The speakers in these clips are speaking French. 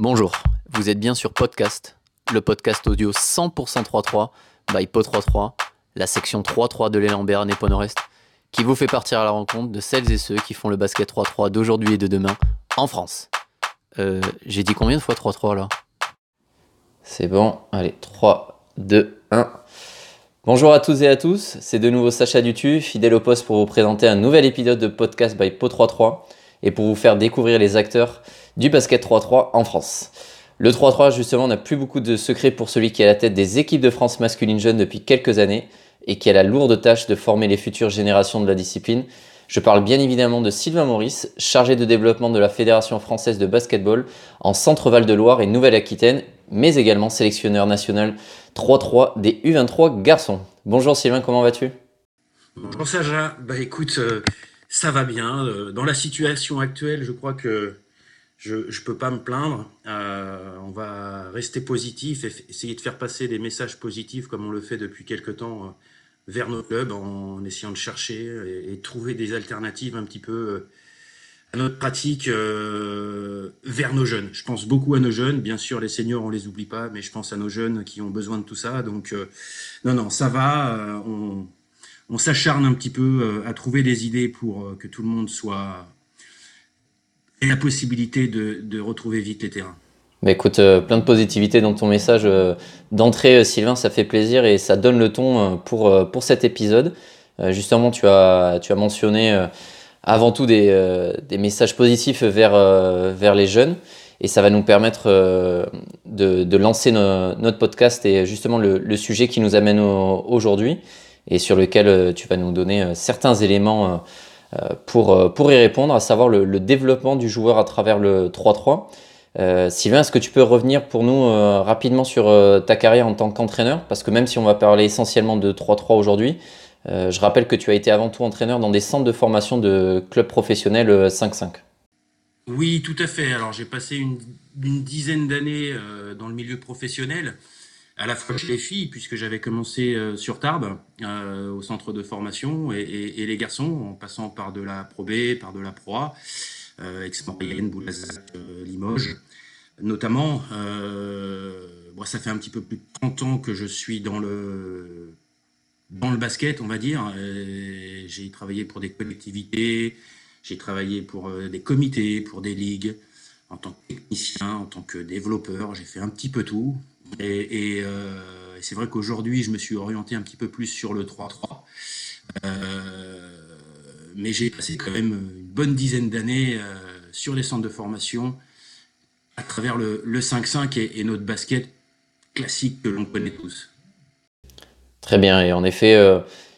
Bonjour, vous êtes bien sur Podcast, le podcast audio 100% 3-3 by Po33, la section 3-3 de l'élan Béarn et Nord-Est, qui vous fait partir à la rencontre de celles et ceux qui font le basket 3-3 d'aujourd'hui et de demain en France. Euh, j'ai dit combien de fois 3-3 là? C'est bon, allez, 3, 2, 1. Bonjour à tous et à tous, c'est de nouveau Sacha Dutu, fidèle au poste pour vous présenter un nouvel épisode de podcast by Po33 et pour vous faire découvrir les acteurs du basket 3-3 en France. Le 3-3, justement, n'a plus beaucoup de secrets pour celui qui est à la tête des équipes de France masculine jeune depuis quelques années et qui a la lourde tâche de former les futures générations de la discipline. Je parle bien évidemment de Sylvain Maurice, chargé de développement de la Fédération française de basketball en Centre-Val de Loire et Nouvelle-Aquitaine, mais également sélectionneur national 3-3 des U23 garçons. Bonjour Sylvain, comment vas-tu? Bonjour Sacha, bah écoute, euh, ça va bien. Euh, dans la situation actuelle, je crois que je ne peux pas me plaindre. Euh, on va rester positif et essayer de faire passer des messages positifs comme on le fait depuis quelque temps euh, vers nos clubs en essayant de chercher et, trouver des alternatives un petit peu euh, à notre pratique vers nos jeunes. Je pense beaucoup à nos jeunes. Bien sûr, les seniors, on les oublie pas, mais je pense à nos jeunes qui ont besoin de tout ça. Donc, non, non, ça va. on, on s'acharne un petit peu à trouver des idées pour que tout le monde soit et la possibilité de, de retrouver vite les terrains. Bah écoute, euh, plein de positivité dans ton message euh, d'entrée, euh, Sylvain, ça fait plaisir et ça donne le ton pour, pour cet épisode. justement, tu as, tu as mentionné avant tout des, des, messages positifs vers, vers les jeunes et ça va nous permettre de, de, lancer notre podcast et justement le, sujet qui nous amène aujourd'hui et sur lequel tu vas nous donner certains éléments pour, euh, pour y répondre, à savoir le, développement du joueur à travers le 3-3. Euh, Sylvain, est-ce que tu peux revenir pour nous rapidement sur ta carrière en tant qu'entraîneur? Parce que même si on va parler essentiellement de 3-3 aujourd'hui, je rappelle que tu as été avant tout entraîneur dans des centres de formation de clubs professionnels 5-5. Oui, tout à fait. Alors j'ai passé une dizaine d'années dans le milieu professionnel à la fois chez les filles, puisque j'avais commencé euh, sur Tarbes, euh, au centre de formation, et, et, et, les garçons, en passant par de la Pro B, par de la Pro A, euh, Aix-Maurienne, Boulazac, euh, Limoges, notamment. Bon, ça fait un petit peu plus de 30 ans que je suis dans le, dans le basket, on va dire. J'ai travaillé pour des collectivités, j'ai travaillé pour des comités, pour des ligues, en tant que technicien, en tant que développeur, j'ai fait un petit peu tout. Et, euh, c'est vrai qu'aujourd'hui, je me suis orienté un petit peu plus sur le 3-3. Euh, mais j'ai passé quand même une bonne dizaine d'années euh, sur les centres de formation à travers le, 5-5 et, notre basket classique que l'on connaît tous. Très bien, et en effet,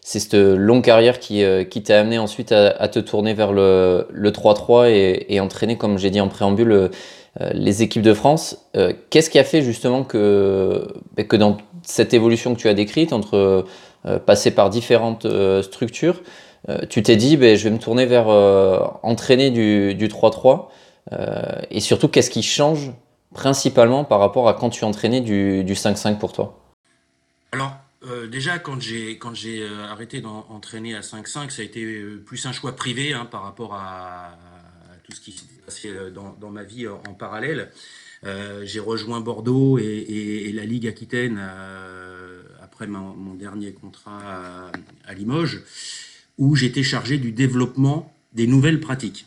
c'est cette longue carrière qui, t'a amené ensuite à, te tourner vers le, 3-3 et, et, entraîner, comme j'ai dit en préambule, les équipes de France. Euh, qu'est-ce qui a fait justement que, ben, que dans cette évolution que tu as décrite, entre euh, passer par différentes structures, tu t'es dit, ben, je vais me tourner vers entraîner du, 3-3 Et surtout, qu'est-ce qui change principalement par rapport à quand tu entraînais du, du 5-5 pour toi? Alors, déjà, quand j'ai quand j'ai arrêté d'entraîner à 5-5, ça a été plus un choix privé hein, par rapport à, ce qui euh, dans, ma vie en parallèle. Euh, j'ai rejoint Bordeaux et, la Ligue Aquitaine euh, après mon, dernier contrat à, Limoges, où j'étais chargé du développement des nouvelles pratiques.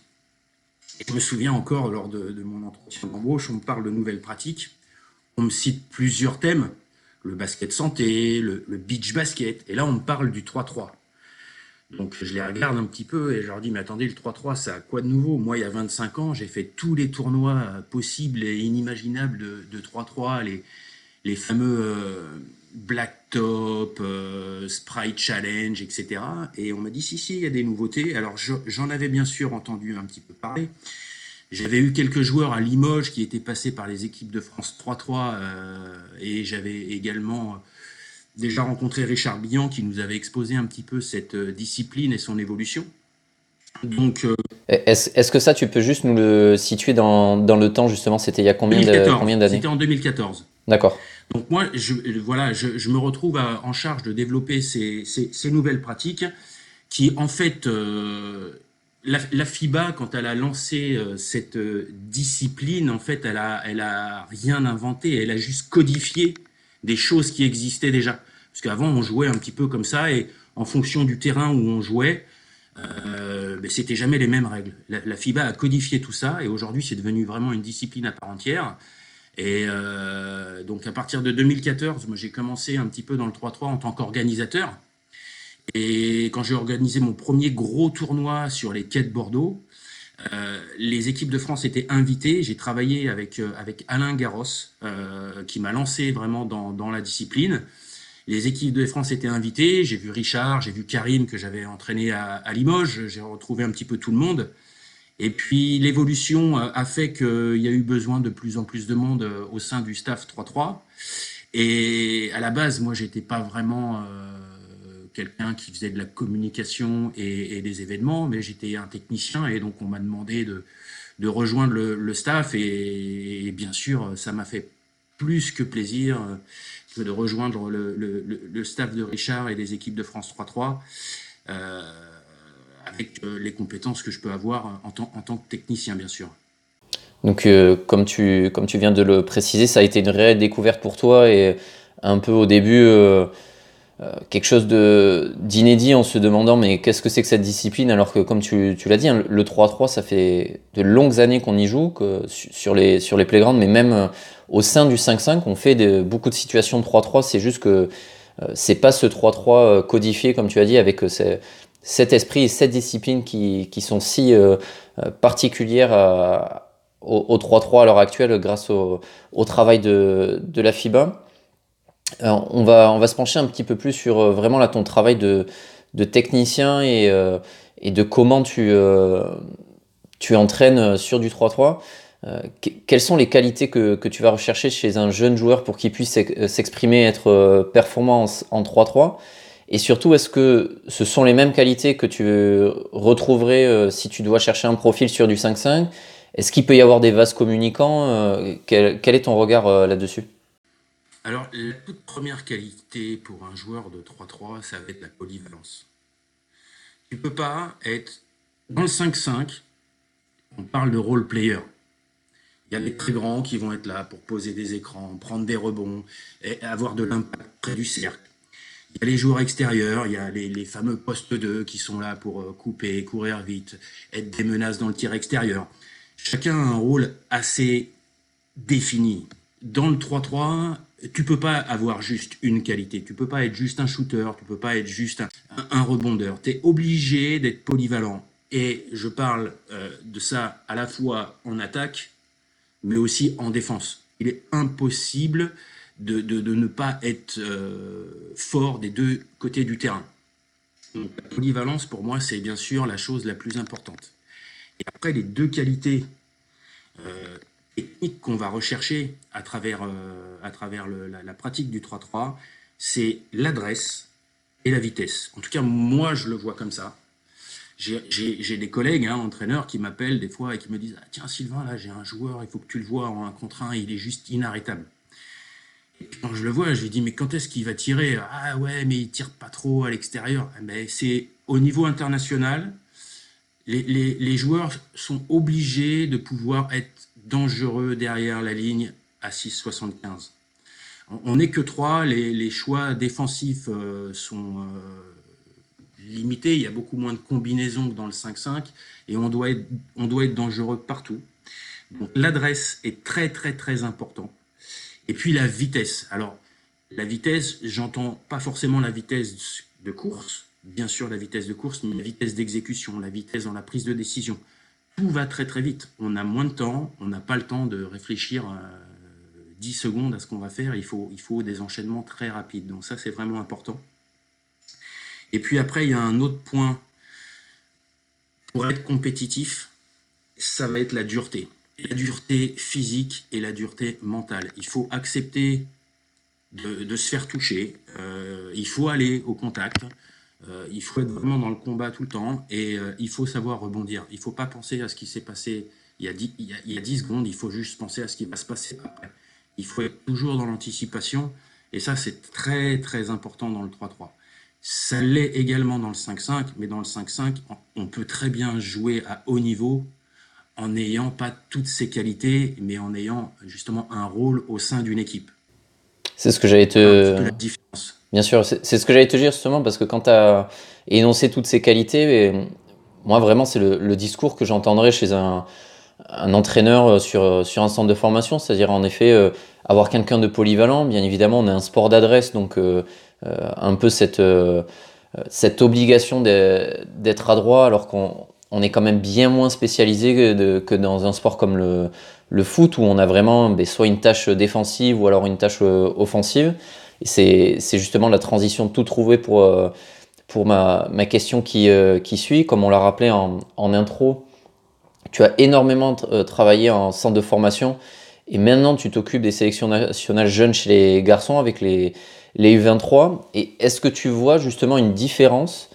Et je me souviens encore, lors de, mon entretien d'embauche, on me parle de nouvelles pratiques. On me cite plusieurs thèmes, le basket santé, le beach basket, et là on me parle du 3-3. Donc je les regarde un petit peu et je leur dis, mais attendez, le 3-3, ça a quoi de nouveau? Moi, il y a 25 ans, j'ai fait tous les tournois possibles et inimaginables de, 3-3, les, fameux euh, Black Top, euh, Sprite Challenge, etc. Et on m'a dit, si, si, il y a des nouveautés. Alors j'en avais bien sûr entendu un petit peu parler. J'avais eu quelques joueurs à Limoges qui étaient passés par les équipes de France 3-3 euh, et j'avais également déjà rencontré Richard Billan qui nous avait exposé un petit peu cette euh, discipline et son évolution. Donc, euh, est-ce, que ça, tu peux juste nous le situer dans, dans le temps justement? C'était il y a combien, d'années? C'était en 2014. D'accord. Donc moi, je, voilà, je, me retrouve en charge de développer ces, ces, nouvelles pratiques qui, en fait, euh, la, FIBA, quand elle a lancé euh, cette discipline, en fait, elle a, elle a rien inventé, elle a juste codifié des choses qui existaient déjà. Parce qu'avant, on jouait un petit peu comme ça, et en fonction du terrain où on jouait, euh, ben, c'était jamais les mêmes règles. La, FIBA a codifié tout ça, et aujourd'hui, c'est devenu vraiment une discipline à part entière. Et euh, donc, à partir de 2014, moi, j'ai commencé un petit peu dans le 3-3 en tant qu'organisateur. Et quand j'ai organisé mon premier gros tournoi sur les quais de Bordeaux, euh, les équipes de France étaient invitées. J'ai travaillé avec, euh, avec Alain Garros, euh, qui m'a lancé vraiment dans, la discipline. Les équipes de France étaient invitées. J'ai vu Richard, j'ai vu Karim, que j'avais entraîné à, à Limoges. J'ai retrouvé un petit peu tout le monde. Et puis l'évolution a fait qu'il y a eu besoin de plus en plus de monde au sein du staff 3-3. Et à la base, moi, j'étais pas vraiment quelqu'un qui faisait de la communication et, des événements, mais j'étais un technicien et donc on m'a demandé de, rejoindre le, staff et, bien sûr ça m'a fait plus que plaisir euh, que de rejoindre le, staff de Richard et des équipes de France 3-3 euh, avec euh, les compétences que je peux avoir en, tant, que technicien bien sûr. Donc comme, tu, comme tu viens de le préciser, ça a été une réelle découverte pour toi et un peu au début quelque chose d'inédit en se demandant mais qu'est-ce que c'est que cette discipline alors que comme tu, tu l'as dit, hein, le 3-3 ça fait de longues années qu'on y joue que sur, les, sur les playgrounds mais même euh, au sein du 5-5 on fait de, beaucoup de situations de 3-3 c'est juste que euh, c'est pas ce 3-3 codifié comme tu as dit avec cet esprit et cette discipline qui, qui sont si particulières au 3-3 à l'heure actuelle grâce au, au travail de, de la FIBA on, va, on va se pencher un petit peu plus sur euh, vraiment là, ton travail de, technicien et, euh, et, de comment tu, euh, tu entraînes sur du 3-3. quelles sont les qualités que, tu vas rechercher chez un jeune joueur pour qu'il puisse s'exprimer, être performant en, 3-3 Et surtout, est-ce que ce sont les mêmes qualités que tu retrouverais si tu dois chercher un profil sur du 5-5 Est-ce qu'il peut y avoir des vases communicants quel, est ton regard là-dessus? Alors, la toute première qualité pour un joueur de 3-3, ça va être la polyvalence. Tu peux pas être dans le 5-5, on parle de role player. Il y a les très grands qui vont être là pour poser des écrans, prendre des rebonds, et avoir de l'impact près du cercle. Il y a les joueurs extérieurs, il y a les, fameux postes 2 qui sont là pour euh, couper, courir vite, être des menaces dans le tir extérieur. Chacun a un rôle assez défini. Dans le 3-3, tu peux pas avoir juste une qualité. Tu peux pas être juste un shooter. Tu peux pas être juste un, rebondeur. Tu es obligé d'être polyvalent. Et je parle euh, de ça à la fois en attaque, mais aussi en défense. Il est impossible de, ne pas être euh, fort des deux côtés du terrain. Donc, la polyvalence, pour moi, c'est bien sûr la chose la plus importante. Et après, les deux qualités euh, technique qu'on va rechercher à travers, euh, à travers la, pratique du 3-3, c'est l'adresse et la vitesse. En tout cas, moi, je le vois comme ça. J'ai des collègues, hein, entraîneurs, qui m'appellent des fois et qui me disent ah, Tiens, Sylvain, là, j'ai un joueur, il faut que tu le vois en un contre un, il est juste inarrêtable. Et quand je le vois, je lui dis Mais quand est-ce qu'il va tirer? Ah ouais, mais il tire pas trop à l'extérieur. Mais c'est au niveau international, les joueurs sont obligés de pouvoir être dangereux derrière la ligne à 6,75. On n'est que trois, les, choix défensifs euh, sont euh, limités, il y a beaucoup moins de combinaisons que dans le 5-5 et on doit, être, on doit être dangereux partout. Donc l'adresse est très très très important. Et puis la vitesse. Alors la vitesse, j'entends pas forcément la vitesse de course, bien sûr la vitesse de course, mais la vitesse d'exécution, la vitesse dans la prise de décision tout va très très vite. On a moins de temps, on n'a pas le temps de réfléchir 10 euh, secondes à ce qu'on va faire. Il faut, il faut des enchaînements très rapides. Donc ça, c'est vraiment important. Et puis après, il y a un autre point. Pour être compétitif, ça va être la dureté. La dureté physique et la dureté mentale. Il faut accepter de, se faire toucher. Euh, il faut aller au contact. Euh, il faut être vraiment dans le combat tout le temps et euh, il faut savoir rebondir. Il ne faut pas penser à ce qui s'est passé il y, a 10, il, y a, 10, secondes, il faut juste penser à ce qui va se passer après. Il faut être toujours dans l'anticipation et ça, c'est très très important dans le 3-3. Ça l'est également dans le 5-5, mais dans le 5-5, on peut très bien jouer à haut niveau en n'ayant pas toutes ses qualités, mais en ayant justement un rôle au sein d'une équipe. C'est ce que j'allais te. Bien sûr, c'est ce que j'allais te dire justement, parce que quand tu as énoncé toutes ces qualités, moi vraiment, c'est le, discours que j'entendrais chez un, entraîneur sur, sur un centre de formation, c'est-à-dire en effet euh, avoir quelqu'un de polyvalent. Bien évidemment, on a un sport d'adresse, donc euh, euh, un peu cette, cette obligation d'être adroit, alors qu'on on est quand même bien moins spécialisé que, dans un sport comme le, foot, où on a vraiment soit une tâche défensive ou alors une tâche euh, offensive. C'est justement la transition tout trouvé pour, euh, pour ma, question qui, euh, qui suit. Comme on l'a rappelé en, intro, tu as énormément travaillé en centre de formation et maintenant tu t'occupes des sélections nationales jeunes chez les garçons avec les, les U23. Et est-ce que tu vois justement une différence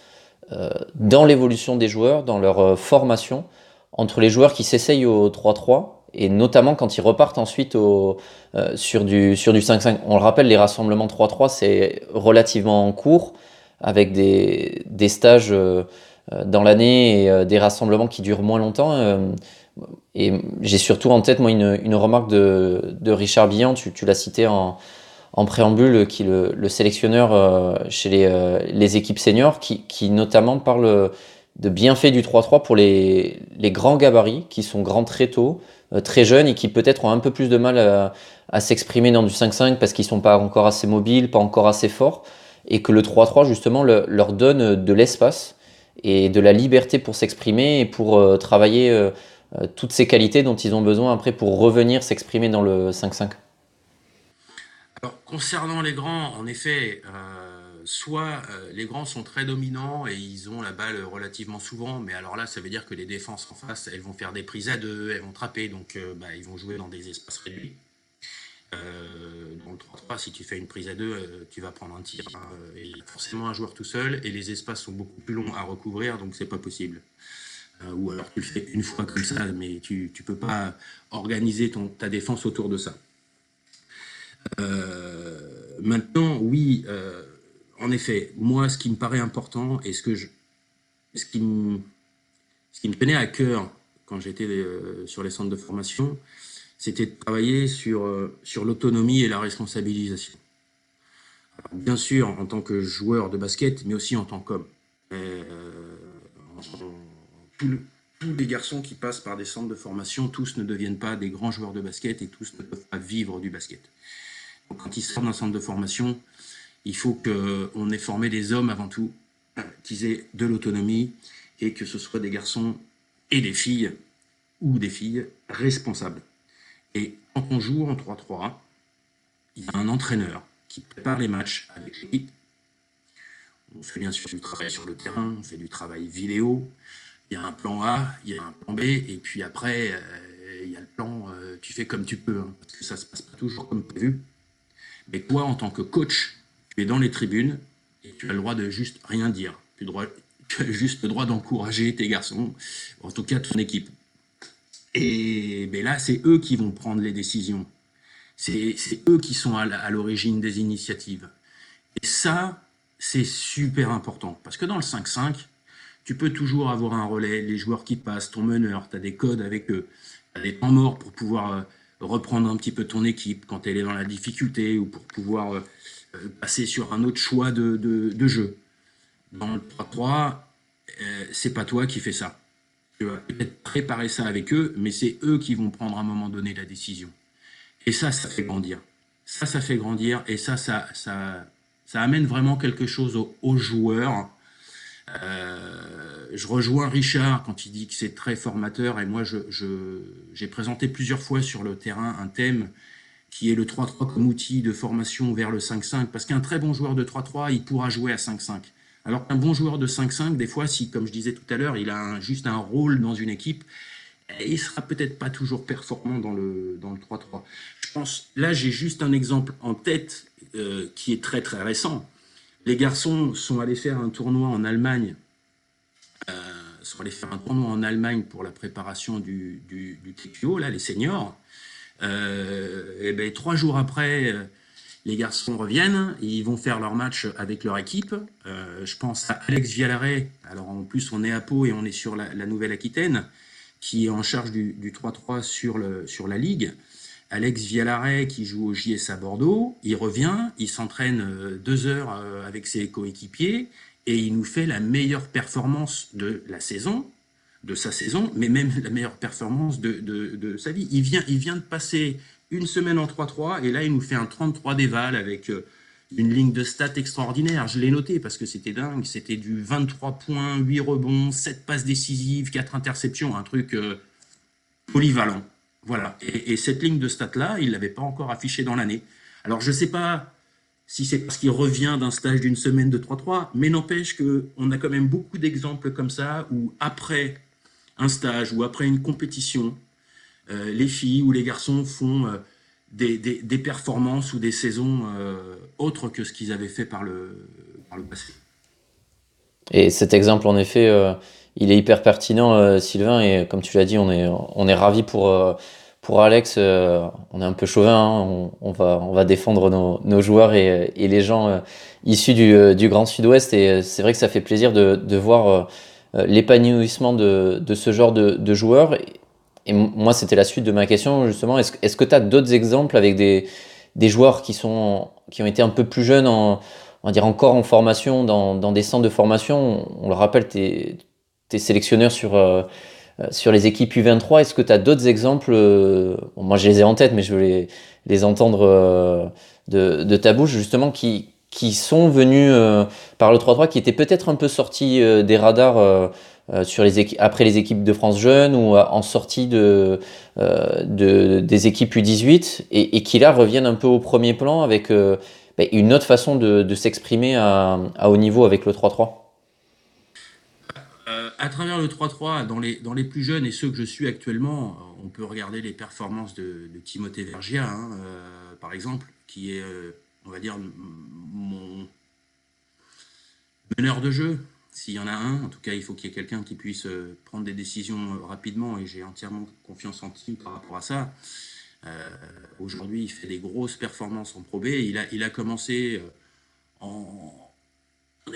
dans l'évolution des joueurs, dans leur formation, entre les joueurs qui s'essayent au 3-3 et notamment quand ils repartent ensuite au, euh, sur du, sur du 5-5. On le rappelle, les rassemblements 3-3, c'est relativement court, avec des, des stages dans l'année et des rassemblements qui durent moins longtemps. et j'ai surtout en tête, moi, une, une remarque de, de Richard Billan, tu, l'as cité en, en préambule, qui le, le sélectionneur euh, chez les, euh, les, équipes seniors, qui, qui, notamment parle de bienfaits du 3-3 pour les, les, grands gabarits, qui sont grands très tôt, euh, très jeunes, et qui peut-être ont un peu plus de mal à, s'exprimer dans du 5-5 parce qu'ils sont pas encore assez mobiles, pas encore assez forts, et que le 3-3 justement leur donne de l'espace et de la liberté pour s'exprimer et pour travailler toutes ces qualités dont ils ont besoin après pour revenir s'exprimer dans le 5-5. Alors, concernant les grands, en effet, euh, soit euh, les grands sont très dominants et ils ont la balle relativement souvent, mais alors là, ça veut dire que les défenses en face, elles vont faire des prises à deux, elles vont trapper, donc euh, bah, ils vont jouer dans des espaces réduits. dans le 3-3, si tu fais une prise à deux, tu vas prendre un tir. Hein, et forcément un joueur tout seul, et les espaces sont beaucoup plus longs à recouvrir, donc c'est pas possible. ou alors tu le fais une fois comme ça, mais tu ne peux pas organiser ta défense autour de ça. Euh, maintenant, oui, euh, en effet, moi, ce qui me paraît important et ce que ce qui me, tenait à cœur quand j'étais euh, sur les centres de formation, c'était de travailler sur, sur l'autonomie et la responsabilisation. bien sûr, en tant que joueur de basket, mais aussi en tant qu'homme. tous les garçons qui passent par des centres de formation, tous ne deviennent pas des grands joueurs de basket et tous ne peuvent pas vivre du basket quand ils sortent d'un centre de formation, il faut qu'on ait formé des hommes avant tout, qu'ils aient de l'autonomie et que ce soit des garçons et des filles ou des filles responsables. Et quand on joue en 3-3, il y a un entraîneur qui prépare les matchs avec l'équipe. On fait bien sûr du travail sur le terrain, on fait du travail vidéo. Il y a un plan A, il y a un plan B, et puis après, euh, il y a le plan, euh, tu fais comme tu peux, hein, parce que ça ne se passe pas toujours comme prévu. Mais toi, en tant que coach, dans les tribunes et tu as le droit de juste rien dire. Tu, as juste le droit d'encourager tes garçons, en tout cas ton équipe. Et ben là, c'est eux qui vont prendre les décisions. C'est eux qui sont à l'origine des initiatives. Et ça, c'est super important. Parce que dans le 5-5, tu peux toujours avoir un relais, les joueurs qui passent, ton meneur, tu as des codes avec eux, tu as des temps morts pour pouvoir euh, reprendre un petit peu ton équipe quand elle est dans la difficulté ou pour pouvoir euh, passer sur un autre choix de, de, jeu. Dans le 3-3, euh, c'est pas toi qui fais ça. Tu vas peut-être préparer ça avec eux, mais c'est eux qui vont prendre à un moment donné la décision. Et ça, ça fait grandir. Ça, ça fait grandir et ça, ça, ça, amène vraiment quelque chose aux joueurs euh, je rejoins Richard quand il dit que c'est très formateur et moi j'ai présenté plusieurs fois sur le terrain un thème qui est le 3-3 comme outil de formation vers le 5-5 parce qu'un très bon joueur de 3-3 il pourra jouer à 5-5 alors qu'un bon joueur de 5-5 des fois si comme je disais tout à l'heure il a juste un rôle dans une équipe il sera peut-être pas toujours performant dans le, dans le 3-3 je pense là j'ai juste un exemple en tête euh, qui est très très récent les garçons sont allés faire un tournoi en Allemagne. Euh, sont allés faire un tournoi en Allemagne pour la préparation du, du, là, les seniors. Euh, et ben, trois jours après, euh, les garçons reviennent, ils vont faire leur match avec leur équipe. Euh, je pense à Alex Vialaret. Alors en plus, on est à Pau et on est sur la, Nouvelle-Aquitaine, qui est en charge du, 3-3 sur, sur la Ligue. Alex Vialaret qui joue au JS à Bordeaux, il revient, il s'entraîne deux heures avec ses coéquipiers et il nous fait la meilleure performance de la saison, de sa saison, mais même la meilleure performance de, de sa vie. Il vient, il vient de passer une semaine en 3-3, et là, il nous fait un 33 d'éval avec euh, une ligne de stats extraordinaire. Je l'ai noté parce que c'était dingue. C'était du 23 points, 8 rebonds, 7 passes décisives, 4 interceptions, un truc euh, polyvalent. Voilà. Et, cette ligne de stats-là, il ne l'avait pas encore affichée dans l'année. Alors, je ne sais pas si c'est parce qu'il revient d'un stage d'une semaine de 3-3, mais n'empêche qu'on a quand même beaucoup d'exemples comme ça où après un stage ou après une compétition, euh, les filles ou les garçons font euh, des, des, performances ou des saisons euh, autres que ce qu'ils avaient fait par le, par le passé. Et cet exemple, en effet, il est hyper pertinent, Sylvain, et comme tu l'as dit, on est, on est ravis pour, pour Alex. on est un peu chauvin, hein. on, va, on va défendre nos, nos joueurs et, et, les gens issus du, du Grand Sud-Ouest, et c'est vrai que ça fait plaisir de, de voir l'épanouissement de, de, ce genre de, de joueurs. Et moi, c'était la suite de ma question, justement. Est-ce est que tu as d'autres exemples avec des, des joueurs qui, sont, qui ont été un peu plus jeunes, en, on va dire encore en formation, dans, dans des centres de formation? On le rappelle, tu es, sélectionneur sur, euh, sur les équipes U23. Est-ce que tu as d'autres exemples euh, Moi, je les ai en tête, mais je veux les, entendre euh, de, de, ta bouche, justement, qui, qui sont venus par le 3-3, qui étaient peut-être un peu sortis des radars euh, après les équipes de France jeunes ou euh, en sortie de, euh, de des équipes U18 et, qui là reviennent un peu au premier plan avec bah, une autre façon de, s'exprimer à, haut niveau avec le 3-3 à travers le 3-3, dans les, plus jeunes et ceux que je suis actuellement, on peut regarder les performances de, Timothée Vergia, hein, par exemple, qui est, on va dire, meneur de jeu, s'il y en a un, en tout cas, il faut qu'il y ait quelqu'un qui puisse euh, prendre des décisions euh, rapidement et j'ai entièrement confiance en Tim par rapport à ça. Euh, aujourd'hui, il fait des grosses performances en Pro. Il a, il a commencé en,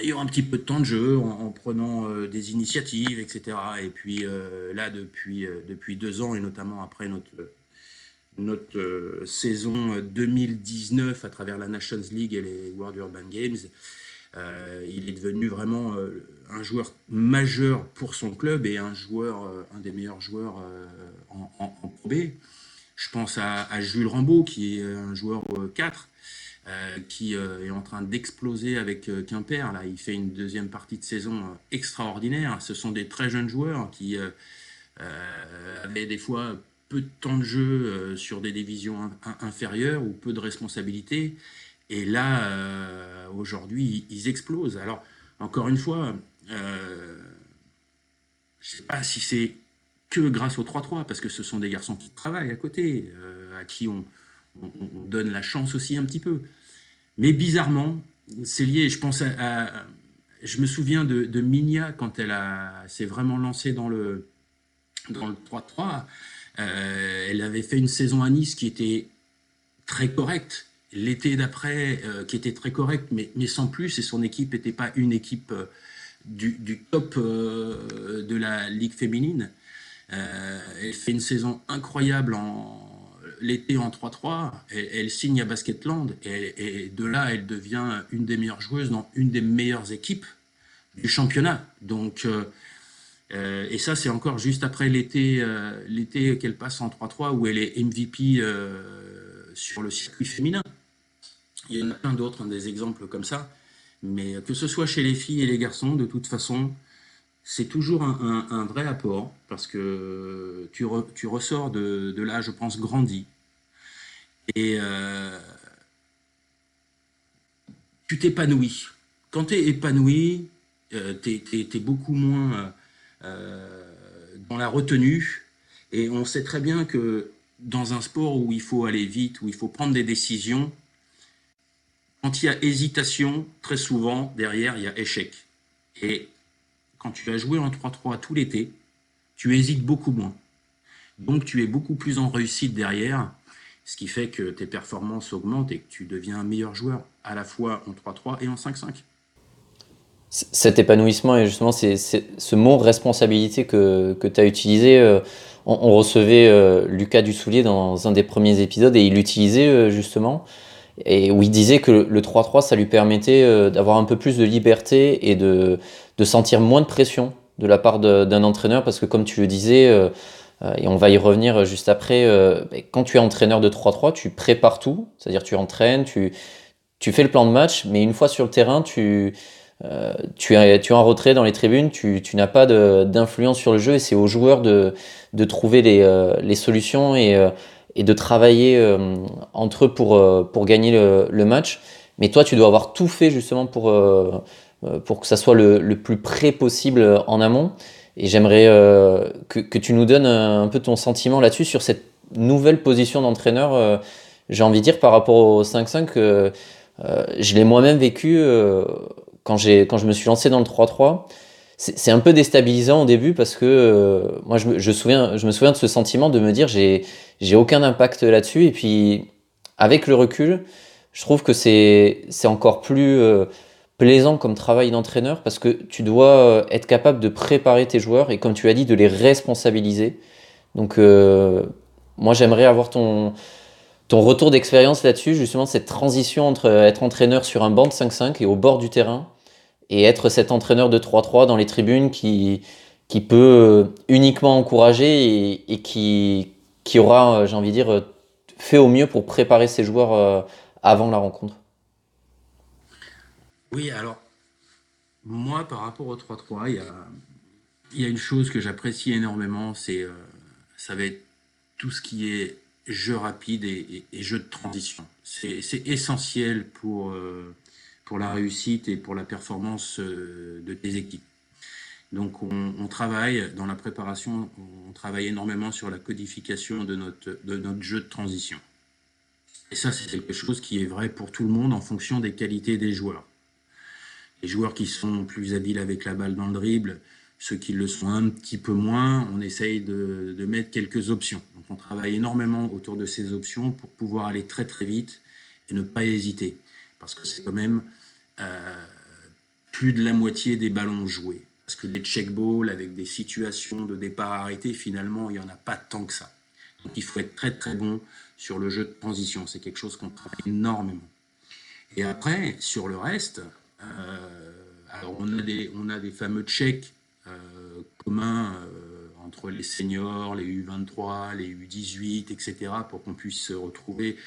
ayant un petit peu de temps de jeu, en, prenant des initiatives, etc. Et puis là, depuis, depuis deux ans, et notamment après notre, notre saison 2019 à travers la Nations League et les World Urban Games, il est devenu vraiment euh, un joueur majeur pour son club et un joueur, euh, un des meilleurs joueurs en, en, Pro B. Je pense à, Jules Rambaud, qui est un joueur 4, qui est en train d'exploser avec Quimper. Là, il fait une deuxième partie de saison extraordinaire. Ce sont des très jeunes joueurs qui avaient des fois peu de temps de jeu sur des divisions inférieures ou peu de responsabilités et là, euh, aujourd'hui, ils explosent. Alors, encore une fois, euh, je ne sais pas si c'est que grâce au 3-3, parce que ce sont des garçons qui travaillent à côté, euh, à qui on, donne la chance aussi un petit peu. Mais bizarrement, c'est lié, je pense à, je me souviens de, de Minia quand elle s'est vraiment lancée dans le, dans le 3-3. elle avait fait une saison à Nice qui était très correcte, l'été d'après, euh, qui était très correct, mais, sans plus, et son équipe n'était pas une équipe euh, du, top euh, de la Ligue féminine. elle fait une saison incroyable en l'été en 3-3, elle, signe à Basketland, et, et, de là, elle devient une des meilleures joueuses dans une des meilleures équipes du championnat. Donc, et ça, c'est encore juste après l'été l'été qu'elle passe en 3-3, où elle est MVP sur le circuit féminin. Il y en a plein d'autres, hein, des exemples comme ça. Mais que ce soit chez les filles et les garçons, de toute façon, c'est toujours un, vrai apport parce que tu, ressors de, là, je pense, grandi. Et euh, tu t'épanouis. Quand tu es épanoui, euh, tu es, beaucoup moins euh, dans la retenue. Et on sait très bien que dans un sport où il faut aller vite, où il faut prendre des décisions, quand il y a hésitation, très souvent, derrière, il y a échec. Et quand tu as joué en 3-3 tout l'été, tu hésites beaucoup moins. Donc tu es beaucoup plus en réussite derrière. ce qui fait que tes performances augmentent et que tu deviens un meilleur joueur à la fois en 3-3 et en 5-5. Cet épanouissement et justement ce mot responsabilité que, que tu as utilisé, euh, on, recevait euh, Lucas Dussoulier dans un des premiers épisodes et il l'utilisait euh, justement et où il disait que le 3-3 ça lui permettait d'avoir un peu plus de liberté et de, de sentir moins de pression de la part d'un entraîneur parce que comme tu le disais et on va y revenir juste après, quand tu es entraîneur de 3-3 tu prépares tout, c'est-à-dire tu entraînes, tu, tu fais le plan de match mais une fois sur le terrain tu euh, tu, es, tu es en retrait dans les tribunes, tu, tu n'as pas d'influence sur le jeu et c'est aux joueurs de, de trouver les, euh, les solutions euh, et, de travailler entre eux pour, pour gagner le, match. Mais toi, tu dois avoir tout fait justement pour, pour que ça soit le, le plus près possible en amont. Et j'aimerais que, que, tu nous donnes un, peu ton sentiment là-dessus sur cette nouvelle position d'entraîneur. J'ai envie de dire par rapport au 5-5, je l'ai moi-même vécu quand, quand je me suis lancé dans le 3-3, c'est, un peu déstabilisant au début parce que euh, moi, je me, souviens, de ce sentiment de me dire j'ai, aucun impact là-dessus. Et puis, avec le recul, je trouve que c'est, c'est encore plus euh, plaisant comme travail d'entraîneur parce que tu dois euh, être capable de préparer tes joueurs et, comme tu as dit, de les responsabiliser. Donc, moi, j'aimerais avoir ton, ton retour d'expérience là-dessus, justement, cette transition entre être entraîneur sur un banc de 5-5 et au bord du terrain, et être cet entraîneur de 3-3 dans les tribunes qui, qui peut uniquement encourager et, qui, qui aura, j'ai envie de dire, fait au mieux pour préparer ses joueurs euh, avant la rencontre. Oui, alors, moi, par rapport au 3-3, il y a, y a, une chose que j'apprécie énormément, c'est euh, ça va être tout ce qui est jeu rapide et, jeu de transition. C'est essentiel pour, euh, pour la réussite et pour la performance euh, de tes équipes. Donc on, travaille dans la préparation, on travaille énormément sur la codification de notre, de notre jeu de transition. Et ça, c'est quelque chose qui est vrai pour tout le monde en fonction des qualités des joueurs. Les joueurs qui sont plus habiles avec la balle dans le dribble, ceux qui le sont un petit peu moins, on essaye de, de mettre quelques options. Donc on travaille énormément autour de ces options pour pouvoir aller très très vite et ne pas hésiter. Parce que c'est quand même euh, plus de la moitié des ballons joués. Parce que les check balls avec des situations de départ arrêté, finalement, il n'y en a pas tant que ça. Donc il faut être très très bon sur le jeu de transition. C'est quelque chose qu'on travaille énormément. Et après, sur le reste, euh, alors on a des, on a des fameux checks euh, communs entre les seniors, les U23, les U18, etc., pour qu'on puisse se retrouver.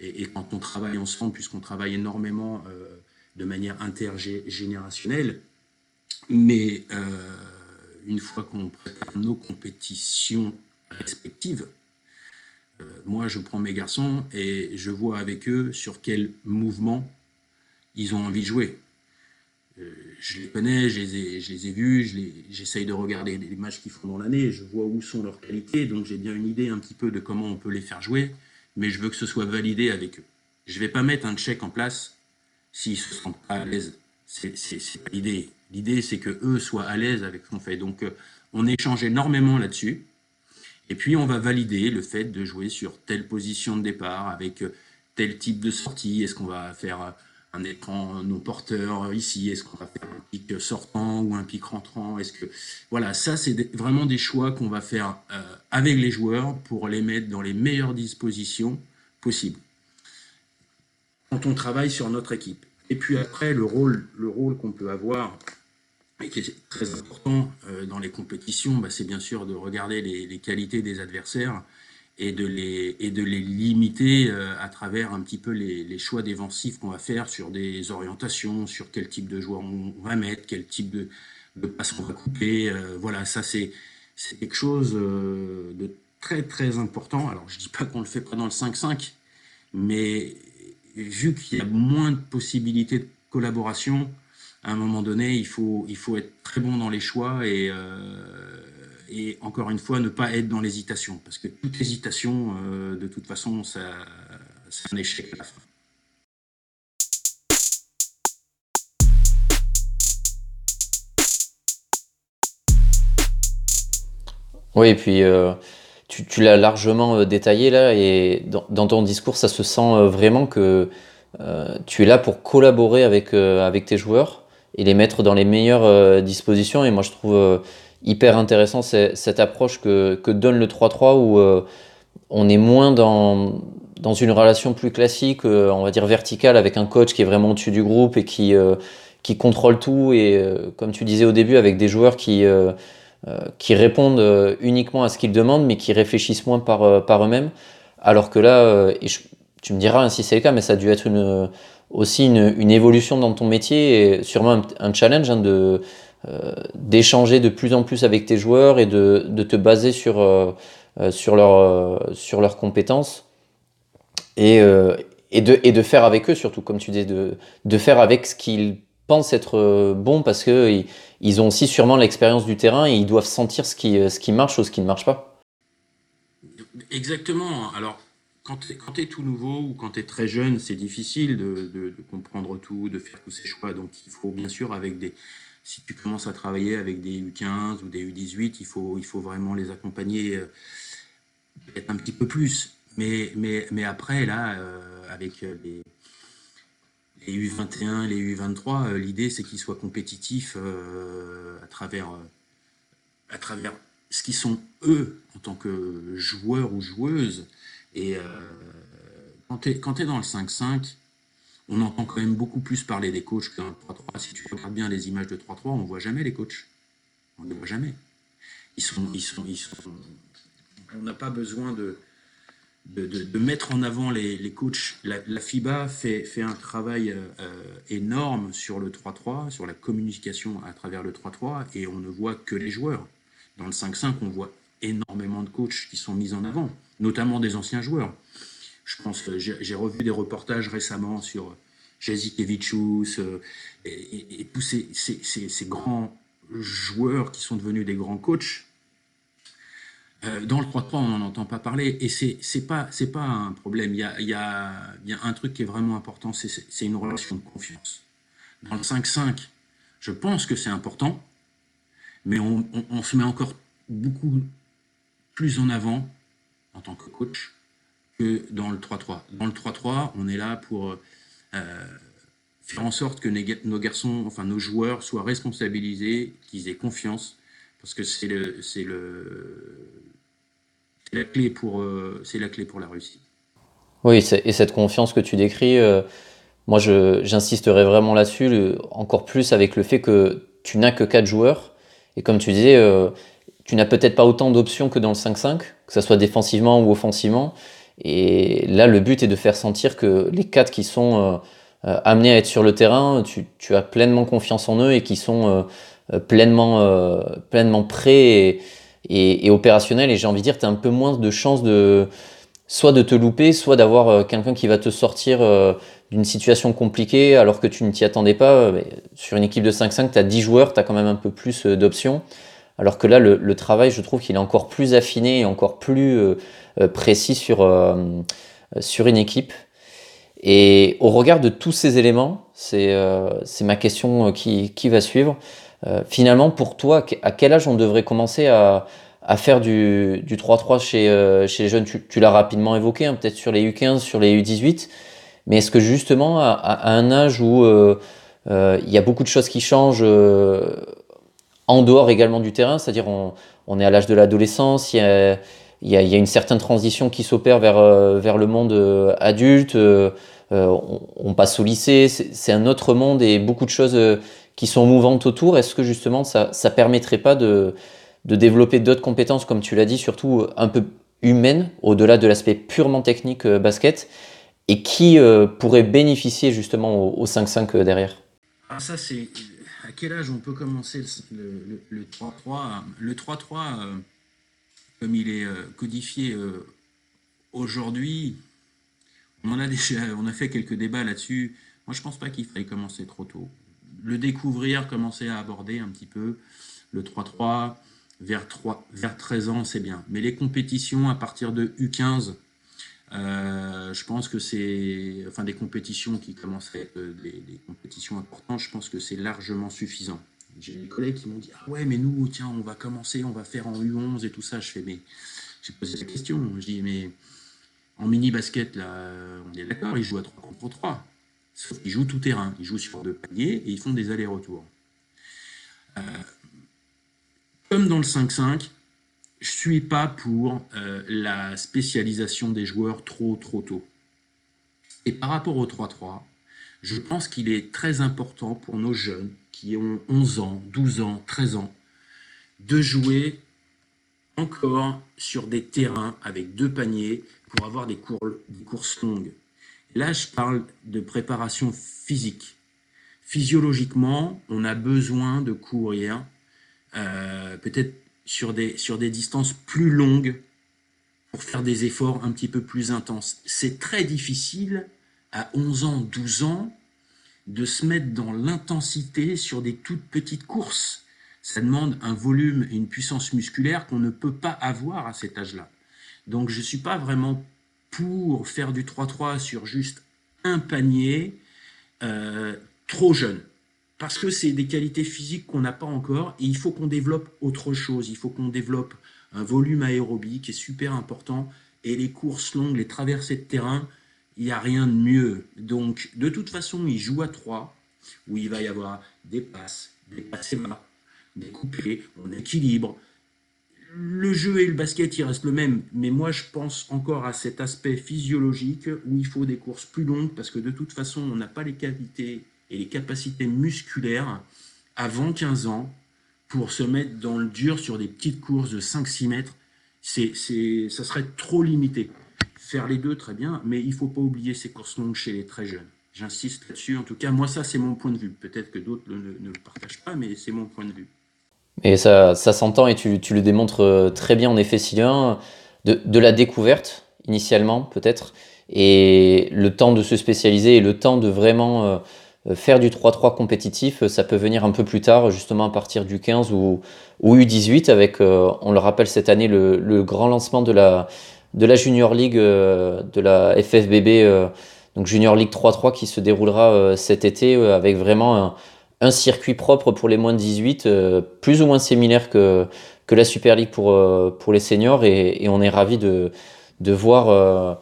Et, et, quand on travaille ensemble, puisqu'on travaille énormément de manière intergénérationnelle. Mais euh, une fois qu'on prépare nos compétitions respectives, euh, moi je prends mes garçons et je vois avec eux sur quel mouvement ils ont envie de jouer. Euh, je les connais, je les ai, vus, j'essaye de regarder les matchs qu'ils font dans l'année, je vois où sont leurs qualités, donc j'ai bien une idée un petit peu de comment on peut les faire jouer, mais je veux que ce soit validé avec eux. Je ne vais pas mettre un check en place s'ils se sentent pas à l'aise. C'est l'idée. L'idée, c'est que eux soient à l'aise avec ce qu'on fait. Donc, euh, on échange énormément là-dessus. Et puis, on va valider le fait de jouer sur telle position de départ, avec euh, tel type de sortie. Est-ce qu'on va faire euh, un écran non porteur ici? Est-ce qu'on va faire un pic sortant ou un pic rentrant? Est-ce que voilà, ça c'est vraiment des choix qu'on va faire avec les joueurs pour les mettre dans les meilleures dispositions possibles quand on travaille sur notre équipe. Et puis après, le rôle, le rôle qu'on peut avoir, et qui est très important euh, dans les compétitions, bah, c'est bien sûr de regarder les, qualités des adversaires et de les, et de les limiter euh, à travers un petit peu les, choix défensifs qu'on va faire sur des orientations, sur quel type de joueur on va mettre, quel type de, passe on va couper. Euh, voilà, ça c'est quelque chose de très très important. Alors je dis pas qu'on le fait pas dans le 5-5, mais vu qu'il y a moins de possibilités de collaboration, à un moment donné, il faut, il faut être très bon dans les choix et, euh, et encore une fois, ne pas être dans l'hésitation. Parce que toute hésitation, euh, de toute façon, ça, c'est un échec à la fin. Oui, et puis euh, tu, l'as largement détaillé là, et dans, ton discours, ça se sent vraiment que tu es là pour collaborer avec, avec tes joueurs et les mettre dans les meilleures dispositions. Et moi, je trouve hyper intéressant cette approche que, que donne le 3-3 où on est moins dans, dans une relation plus classique, euh, on va dire verticale, avec un coach qui est vraiment au-dessus du groupe et qui, euh, qui contrôle tout. Et euh, comme tu disais au début, avec des joueurs qui, qui répondent uniquement à ce qu'ils demandent, mais qui réfléchissent moins par, par eux-mêmes. Alors que là, et tu me diras si c'est le cas, mais ça a dû être une, aussi une, une, évolution dans ton métier et sûrement un, challenge hein, de d'échanger de plus en plus avec tes joueurs et de, de te baser sur, sur, leur, sur leurs compétences et, euh, et, de, et de faire avec eux, surtout, comme tu dis, de, de faire avec ce qu'ils pensent être euh, bon parce qu'ils ils ont aussi sûrement l'expérience du terrain et ils doivent sentir ce qui, ce qui marche ou ce qui ne marche pas. Exactement. Alors, quand tu es, tout nouveau ou quand tu es très jeune, c'est difficile de, comprendre tout, de faire tous ces choix. Donc, il faut bien sûr, avec des, si tu commences à travailler avec des U15 ou des U18, il faut, il faut vraiment les accompagner euh, peut-être un petit peu plus. Mais, mais, mais après, là, euh, avec les, les, U21, les U23, euh, l'idée c'est qu'ils soient compétitifs euh, à, travers, à travers ce qu'ils sont eux en tant que joueurs ou joueuses. Et quand tu es, es, dans le 5-5, on entend quand même beaucoup plus parler des coachs le 3-3. Si tu regardes bien les images de 3-3, on ne voit jamais les coachs. On ne les voit jamais. Ils sont, ils sont, ils sont, on n'a pas besoin de, de, mettre en avant les, coachs. La, FIBA fait, fait, un travail euh, euh, énorme sur le 3-3, sur la communication à travers le 3-3, et on ne voit que les joueurs. Dans le 5-5, on voit énormément de coachs qui sont mis en avant, notamment des anciens joueurs. Je pense, j'ai revu des reportages récemment sur Jazikevicius euh, et, tous ces, ces, grands joueurs qui sont devenus des grands coachs euh, dans le 3-3, on n'en entend pas parler et c'est n'est pas, un problème. Il y a, y, a, y a, un truc qui est vraiment important, c'est une relation de confiance. Dans le 5-5, je pense que c'est important, mais on, on, se met encore beaucoup plus en avant en tant que coach que dans le 3-3. Dans le 3-3, on est là pour euh, faire en sorte que nos joueurs soient responsabilisés, qu'ils aient confiance, parce que c'est le, le, la clé pour, euh, c'est la clé pour la réussite. Oui, et cette confiance que tu décris, euh, moi j'insisterai vraiment là-dessus, encore plus avec le fait que tu n'as que 4 joueurs. Et comme tu disais, euh, tu n'as peut-être pas autant d'options que dans le 5-5, que ce soit défensivement ou offensivement. Et là, le but est de faire sentir que les 4 qui sont amenés à être sur le terrain, tu, as pleinement confiance en eux et qui sont pleinement, pleinement prêts. Et, opérationnel. Et j'ai envie de dire, tu as un peu moins de chances de soit de te louper, soit d'avoir euh, quelqu'un qui va te sortir euh, d'une situation compliquée alors que tu ne t'y attendais pas. Euh, sur une équipe de 5-5, tu as 10 joueurs, tu as quand même un peu plus d'options. Alors que là, le, travail, je trouve qu'il est encore plus affiné et encore plus précis sur, sur une équipe. Et au regard de tous ces éléments, c'est ma question qui, qui va suivre. Euh, finalement, pour toi, à quel âge on devrait commencer à, faire du, 3-3 chez, euh, chez les jeunes? Tu, l'as rapidement évoqué, hein, peut-être sur les U15, sur les U18. Mais est-ce que justement, à, un âge où euh, il y a beaucoup de choses qui changent en dehors également du terrain, c'est-à-dire on, est à l'âge de l'adolescence, il y a, une certaine transition qui s'opère vers, le monde adulte, on, passe au lycée, c'est un autre monde et beaucoup de choses qui sont mouvantes autour, est-ce que justement ça ne permettrait pas de, de développer d'autres compétences, comme tu l'as dit, surtout un peu humaines, au-delà de l'aspect purement technique euh, basket, et qui euh, pourrait bénéficier justement au 5-5 euh, derrière? Ah, Ça, c'est à quel âge on peut commencer le 3-3 Le 3-3, comme il est codifié aujourd'hui, on, a déjà, on a fait quelques débats là-dessus. Moi, je pense pas qu'il faille commencer trop tôt le découvrir, commencer à aborder un petit peu le 3-3 vers, 3, vers 13 ans, c'est bien. Mais les compétitions à partir de U15, euh, je pense que c'est, enfin des compétitions qui commenceraient, euh, des, compétitions importantes, je pense que c'est largement suffisant. J'ai des collègues qui m'ont dit ah ouais mais nous tiens on va commencer, on va faire en U11 et tout ça. Je fais mais j'ai posé la question. Je dis, mais en mini-basket, là, on est d'accord, ils jouent à 3 contre 3. Sauf qu'ils jouent tout terrain. Ils jouent sur deux paniers et ils font des allers-retours. Euh, comme dans le 5-5, je ne suis pas pour euh, la spécialisation des joueurs trop, trop tôt. Et par rapport au 3-3, je pense qu'il est très important pour nos jeunes qui ont 11 ans, 12 ans, 13 ans, de jouer encore sur des terrains avec deux paniers pour avoir des, courses longues. Là, je parle de préparation physique. Physiologiquement, on a besoin de courir euh, peut-être sur des, sur des distances plus longues pour faire des efforts un petit peu plus intenses. C'est très difficile à 11 ans, 12 ans de se mettre dans l'intensité sur des toutes petites courses. Ça demande un volume et une puissance musculaire qu'on ne peut pas avoir à cet âge-là. Donc je ne suis pas vraiment pour faire du 3-3 sur juste un panier euh, trop jeune. Parce que c'est des qualités physiques qu'on n'a pas encore et il faut qu'on développe autre chose. Il faut qu'on développe un volume aérobie qui est super important et les courses longues, les traversées de terrain, il n'y a rien de mieux. Donc, de toute façon, il joue à 3, où il va y avoir des passes, des passes bas, des coupés, on équilibre. Le jeu et le basket, il reste le même, mais moi, je pense encore à cet aspect physiologique où il faut des courses plus longues, parce que de toute façon, on n'a pas les qualités et les capacités musculaires avant 15 ans pour se mettre dans le dur sur des petites courses de 5-6 mètres. C'est, ça serait trop limité faire les deux, très bien, mais il ne faut pas oublier ces courses longues chez les très jeunes. J'insiste là-dessus. En tout cas, moi, ça, c'est mon point de vue. Peut-être que d'autres ne, le partagent pas, mais c'est mon point de vue. Et ça, ça s'entend et tu, le démontres euh, très bien, en effet, Sylvain, de, de la découverte, initialement, peut-être, et le temps de se spécialiser et le temps de vraiment euh, faire du 3-3 compétitif, ça peut venir un peu plus tard, justement à partir du 15 ou, ou U18, avec, euh, on le rappelle cette année, le, grand lancement de la, de la Junior League, euh, de la FFBB, euh, donc Junior League 3-3 qui se déroulera euh, cet été avec vraiment un, circuit propre pour les moins de 18, plus ou moins similaire que, la Super League pour, pour les seniors et, on est ravi de, voir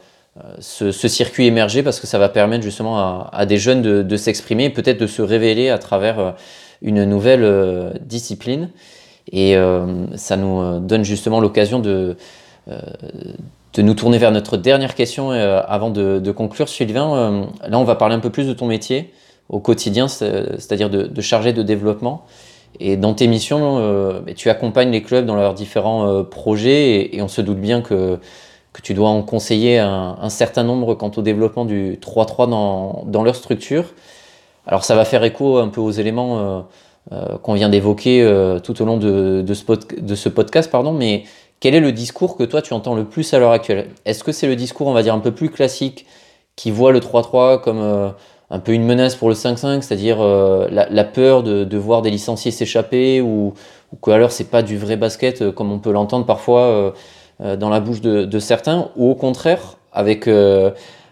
ce, circuit émerger parce que ça va permettre justement à, des jeunes de, s'exprimer et peut-être de se révéler à travers une nouvelle discipline. Et ça nous donne justement l'occasion de, nous tourner vers notre dernière question euh, avant de, conclure. Sylvain, euh, là on va parler un peu plus de ton métier au quotidien, c'est-à-dire de, de, chargé de développement. Et dans tes missions, euh, tu accompagnes les clubs dans leurs différents projets et, on se doute bien que, que tu dois en conseiller un, certain nombre quant au développement du 3-3 dans, dans, leur structure. Alors ça va faire écho un peu aux éléments qu'on vient d'évoquer tout au long de, ce, de ce podcast, pardon, mais quel est le discours que toi tu entends le plus à l'heure actuelle? Est-ce que c'est le discours, on va dire, un peu plus classique qui voit le 3-3 comme euh, un peu une menace pour le 5-5, c'est-à-dire euh, la, peur de, voir des licenciés s'échapper ou, ou que alors c'est pas du vrai basket euh, comme on peut l'entendre parfois dans la bouche de, certains, ou au contraire, avec,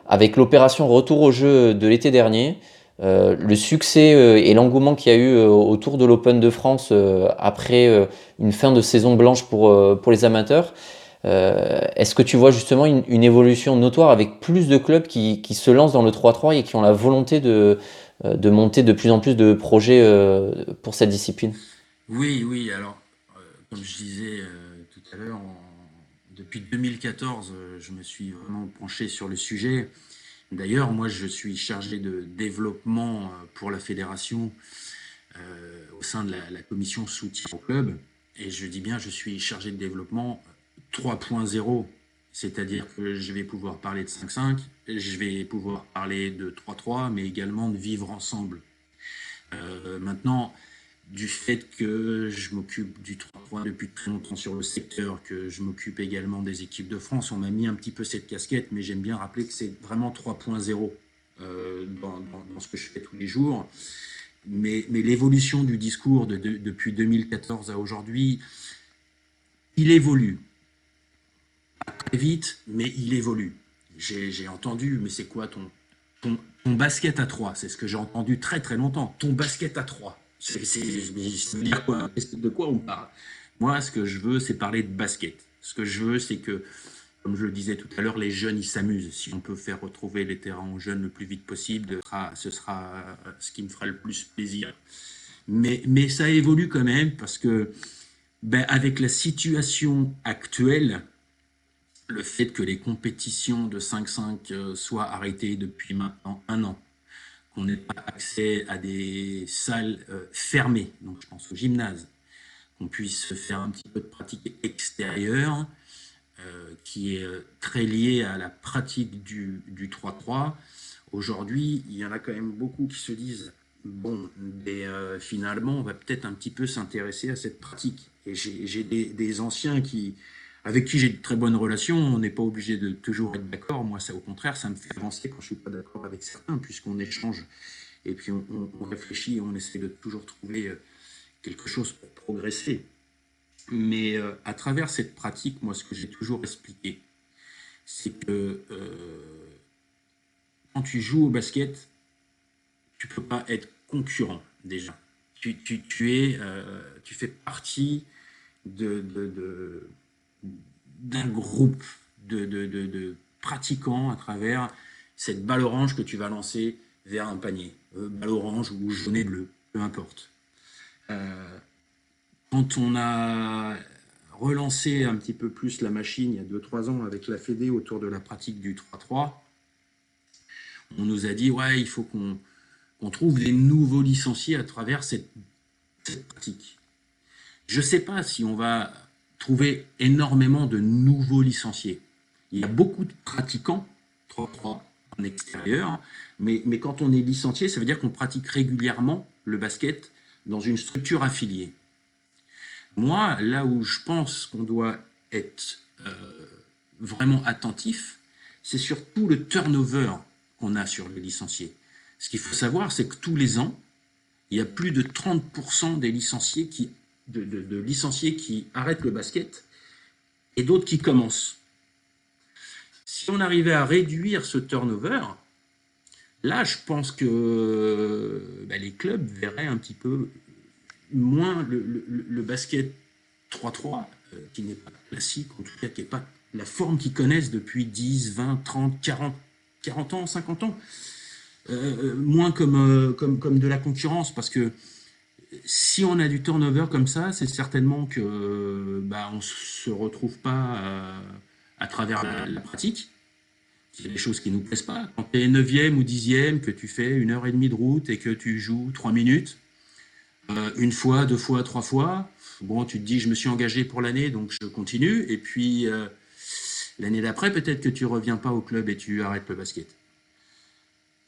avec l'opération Retour au jeu de l'été dernier, euh, le succès euh, et l'engouement qu'il y a eu euh, autour de l'Open de France après une fin de saison blanche pour, pour les amateurs, est-ce que tu vois justement une, évolution notoire avec plus de clubs qui, se lancent dans le 3-3 et qui ont la volonté de, de monter de plus en plus de projets pour cette discipline? Oui, oui. Alors, comme je disais tout à l'heure, depuis 2014, je me suis vraiment penché sur le sujet. D'ailleurs, moi, je suis chargé de développement euh, pour la fédération euh, au sein de la, commission soutien au club. Et je dis bien, je suis chargé de développement 3.0. C'est-à-dire que je vais pouvoir parler de 5.5, je vais pouvoir parler de 3.3, mais également de vivre ensemble. Euh, maintenant, du fait que je m'occupe du 3 depuis très longtemps sur le secteur, que je m'occupe également des équipes de France, on m'a mis un petit peu cette casquette, mais j'aime bien rappeler que c'est vraiment 3.0 euh, dans, ce que je fais tous les jours. Mais, l'évolution du discours de, depuis 2014 à aujourd'hui, il évolue. Très vite, mais il évolue. J'ai entendu, mais c'est quoi ton, ton, basket à 3 C'est ce que j'ai entendu très très longtemps. Ton basket à 3 c'est, de quoi on parle? Moi, ce que je veux, c'est parler de basket. Ce que je veux, c'est que, comme je le disais tout à l'heure, les jeunes, ils s'amusent. Si on peut faire retrouver les terrains aux jeunes le plus vite possible, ce sera ce qui me fera le plus plaisir. Mais, mais ça évolue quand même parce que, ben, avec la situation actuelle, le fait que les compétitions de 5-5 euh, soient arrêtées depuis maintenant un an, qu'on n'ait pas accès à des salles euh, fermées, donc je pense au gymnase, qu'on puisse faire un petit peu de pratique extérieure, euh, qui est très liée à la pratique du 3-3. Aujourd'hui, il y en a quand même beaucoup qui se disent bon, mais, finalement, on va peut-être un petit peu s'intéresser à cette pratique. Et j'ai des, des, anciens qui, avec qui j'ai de très bonnes relations. On n'est pas obligé de toujours être d'accord. Moi, ça, au contraire, ça me fait avancer quand je suis pas d'accord avec certains, puisqu'on échange et puis on, réfléchit et on essaie de toujours trouver euh, quelque chose pour progresser. Mais euh, à travers cette pratique, moi, ce que j'ai toujours expliqué, c'est que euh, quand tu joues au basket, tu peux pas être concurrent déjà. Tu, tu, es, tu fais partie de, de d'un groupe de, pratiquants à travers cette balle orange que tu vas lancer vers un panier. Euh, balle orange ou jaune et bleu, peu importe. Euh, quand on a relancé un petit peu plus la machine il y a 2-3 ans avec la Fédé autour de la pratique du 3-3, on nous a dit ouais, il faut qu'on trouve des nouveaux licenciés à travers cette, cette pratique. Je ne sais pas si on va trouver énormément de nouveaux licenciés. Il y a beaucoup de pratiquants, 3-3 en extérieur, mais, mais quand on est licencié, ça veut dire qu'on pratique régulièrement le basket dans une structure affiliée. Moi, là où je pense qu'on doit être euh, vraiment attentif, c'est surtout le turnover qu'on a sur les licenciés. Ce qu'il faut savoir, c'est que tous les ans, il y a plus de 30% des licenciés qui de, licenciés qui arrêtent le basket et d'autres qui commencent. Si on arrivait à réduire ce turnover, là, je pense que bah, les clubs verraient un petit peu moins le, basket 3-3, euh, qui n'est pas classique, en tout cas qui n'est pas la forme qu'ils connaissent depuis 10, 20, 30, 40, 40 ans, 50 ans. Euh, euh, moins comme, comme, comme de la concurrence, parce que si on a du turnover comme ça, c'est certainement que bah, on se retrouve pas euh, à, travers la, pratique. Il y a des choses qui nous plaisent pas. Quand tu es 9e ou 10e, que tu fais une heure et demie de route et que tu joues 3 minutes, euh, une fois, deux fois, trois fois, bon, tu te dis, je me suis engagé pour l'année, donc je continue. Et puis, euh, l'année d'après, peut-être que tu reviens pas au club et tu arrêtes le basket.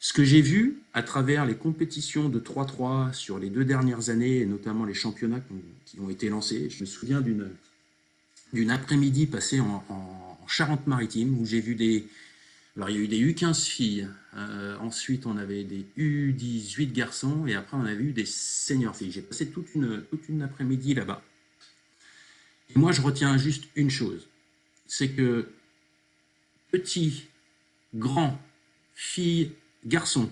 Ce que j'ai vu à travers les compétitions de 3-3 sur les deux dernières années, et notamment les championnats qui ont été lancés, je me souviens d'une, d'une après-midi passée en, Charente-Maritime où j'ai vu des. Alors, il y a eu des U15 filles, euh, ensuite on avait des U18 garçons, et après on avait eu des seniors filles. J'ai passé toute une, toute une après-midi là-bas. Et moi, je retiens juste une chose c'est que petits, grands, filles garçons,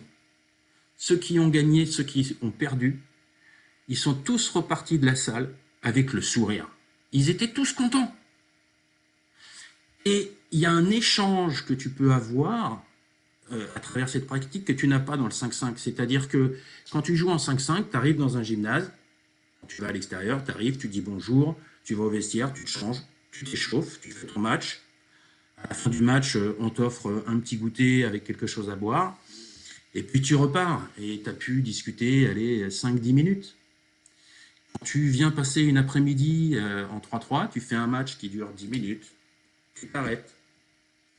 ceux qui ont gagné, ceux qui ont perdu, ils sont tous repartis de la salle avec le sourire. Ils étaient tous contents. Et il y a un échange que tu peux avoir euh, à travers cette pratique que tu n'as pas dans le 5-5. C'est-à-dire que quand tu joues en 5-5, tu arrives dans un gymnase, tu vas à l'extérieur, tu arrives, tu dis bonjour, tu vas au vestiaire, tu te changes, tu t'échauffes, tu fais ton match. À la fin du match, euh, on t'offre un petit goûter avec quelque chose à boire. Et puis tu repars et tu as pu discuter, allez, 5-10 minutes. tu viens passer une après-midi euh, en 3-3, tu fais un match qui dure 10 minutes, tu t'arrêtes,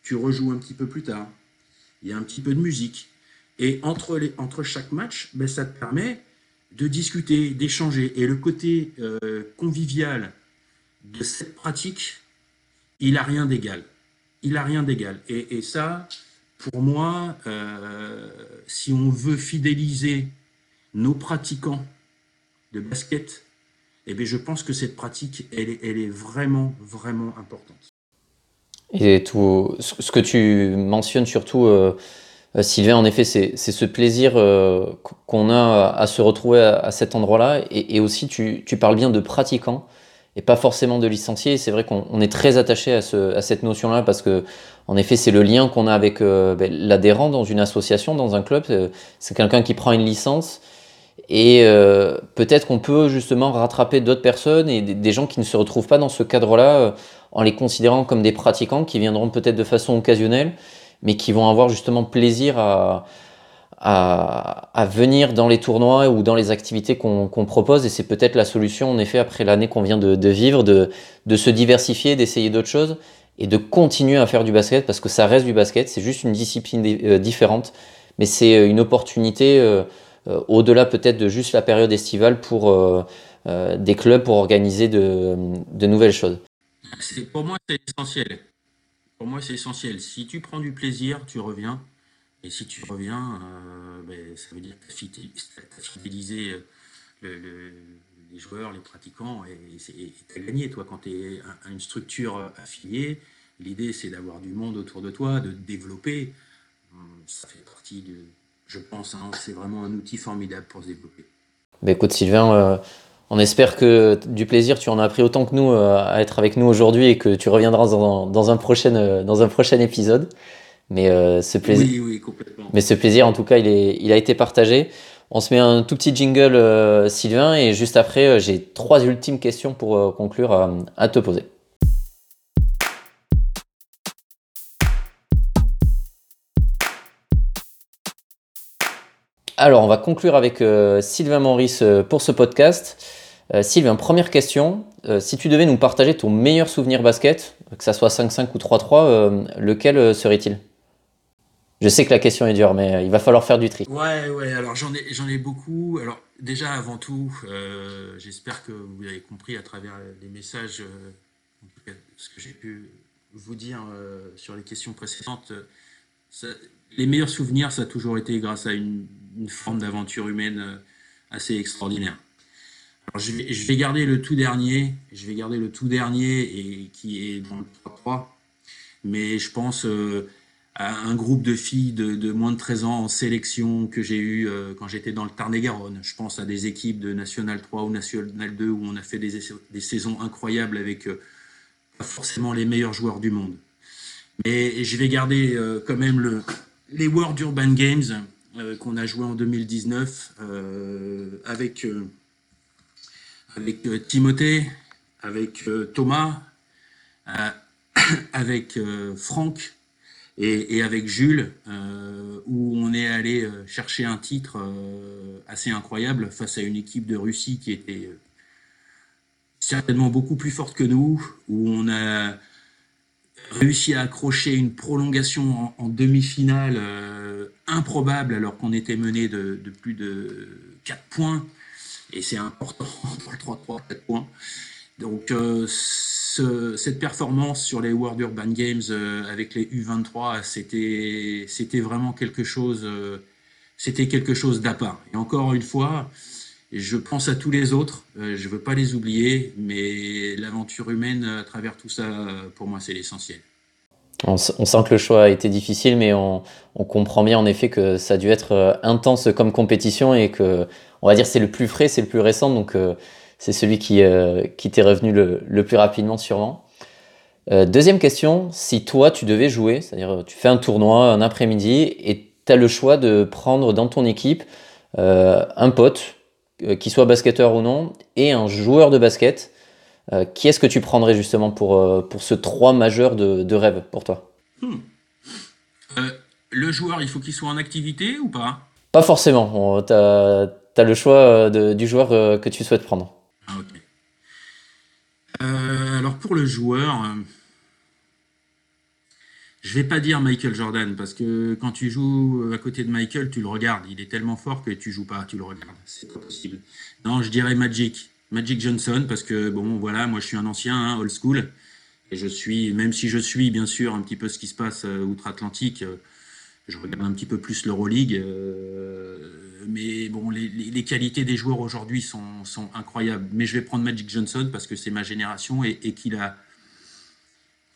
tu rejoues un petit peu plus tard, il y a un petit peu de musique. Et entre, les, entre chaque match, ben, ça te permet de discuter, d'échanger. Et le côté euh, convivial de cette pratique, il n'a rien d'égal. Il n'a rien d'égal. Et, et ça, pour moi, euh, si on veut fidéliser nos pratiquants de basket, eh bien, je pense que cette pratique, elle est, vraiment, vraiment importante. Et tout, ce que tu mentionnes surtout, euh, euh, Sylvain, en effet, c'est ce plaisir qu'on a à se retrouver à, cet endroit-là. Et, aussi, tu, parles bien de pratiquants. et pas forcément de licencié. C'est vrai qu'on est très attaché à, à cette notion-là parce que, en effet, c'est le lien qu'on a avec euh, ben, l'adhérent dans une association, dans un club. Euh, c'est quelqu'un qui prend une licence et euh, peut-être qu'on peut justement rattraper d'autres personnes et des, gens qui ne se retrouvent pas dans ce cadre-là en les considérant comme des pratiquants qui viendront peut-être de façon occasionnelle, mais qui vont avoir justement plaisir à, à, venir dans les tournois ou dans les activités qu'on propose. Et c'est peut-être la solution, en effet, après l'année qu'on vient de, vivre, de, de, se diversifier, d'essayer d'autres choses et de continuer à faire du basket parce que ça reste du basket. C'est juste une discipline euh, différente, mais c'est euh, une opportunité euh, au-delà peut-être de juste la période estivale pour des clubs pour organiser de, nouvelles choses. Pour moi, c'est essentiel. Pour moi, c'est essentiel. Si tu prends du plaisir, tu reviens. Et si tu reviens, ben, ça veut dire que tu as fidélisé euh, les joueurs, les pratiquants, et tu as gagné, toi, quand tu es à une structure affiliée. L'idée, c'est d'avoir du monde autour de toi, de développer. Hum, ça fait partie de, je pense, hein, c'est vraiment un outil formidable pour se développer. Ben écoute, Sylvain, euh, on espère que du plaisir, tu en as pris autant que nous à être avec nous aujourd'hui et que tu reviendras dans, dans un, prochain, dans un prochain épisode. Mais euh, ce plaisir, mais ce plaisir, en tout cas, il, est, il a été partagé. On se met un tout petit jingle, euh, Sylvain, et juste après, euh, j'ai trois ultimes questions pour conclure à te poser. Alors, on va conclure avec Sylvain Maurice pour ce podcast. Sylvain, première question. si tu devais nous partager ton meilleur souvenir basket, que ça soit 5-5 ou 3-3, lequel serait-il? Je sais que la question est dure, mais euh, il va falloir faire du tri. Ouais, ouais, alors j'en ai, j'en ai beaucoup. Alors, déjà, avant tout, euh, j'espère que vous avez compris à travers les messages, euh, ce que j'ai pu vous dire sur les questions précédentes. les meilleurs souvenirs, ça a toujours été grâce à une, forme d'aventure humaine assez extraordinaire. Alors, je vais, je vais, garder le tout dernier, je vais garder le tout dernier et qui est dans le 3-3. Mais je pense un groupe de filles de, moins de 13 ans en sélection que j'ai eu euh, quand j'étais dans le Tarn-et-Garonne. Je pense à des équipes de National 3 ou National 2 où on a fait des, saisons incroyables avec euh, pas forcément les meilleurs joueurs du monde. Mais je vais garder euh, quand même le, les World Urban Games qu'on a joué en 2019 avec, avec Timothée, avec Thomas, avec Franck et, avec Jules, euh, où on est allé euh, chercher un titre euh, assez incroyable face à une équipe de Russie qui était certainement beaucoup plus forte que nous, où on a réussi à accrocher une prolongation en, demi-finale improbable alors qu'on était mené de, plus de 4 points. Et c'est important pour le 3-3, 4 points. Donc cette performance sur les World Urban Games euh, avec les U23, c'était, vraiment quelque chose, euh, c'était quelque chose d'à part. Et encore une fois, je pense à tous les autres, euh, je ne veux pas les oublier, mais l'aventure humaine à travers tout ça, pour moi, c'est l'essentiel. On, sent que le choix a été difficile, mais on, comprend bien en effet que ça a dû être intense comme compétition et que, on va dire, c'est le plus frais, c'est le plus récent, donc c'est celui qui, euh, qui t'est revenu le, plus rapidement sûrement. Euh, deuxième question, si toi tu devais jouer, c'est-à-dire tu fais un tournoi un après-midi et tu as le choix de prendre dans ton équipe euh, un pote, qui soit basketteur ou non, et un joueur de basket, qui est-ce que tu prendrais justement pour, pour ce 3 majeur de, de rêve pour toi? Hmm. Le joueur, il faut qu'il soit en activité ou pas? Pas forcément, tu as, le choix du joueur que tu souhaites prendre. Euh, alors pour le joueur, euh, je vais pas dire Michael Jordan parce que quand tu joues à côté de Michael, tu le regardes. Il est tellement fort que tu joues pas, tu le regardes. C'est pas possible. Non, je dirais Magic, Magic Johnson parce que bon, voilà, moi je suis un ancien, hein, old school, et je suis, même si je suis bien sûr un petit peu ce qui se passe euh, outre-Atlantique je regarde un petit peu plus l'Euroleague. Euh, mais bon, les, qualités des joueurs aujourd'hui sont, incroyables. Mais je vais prendre Magic Johnson parce que c'est ma génération et, qu'il a,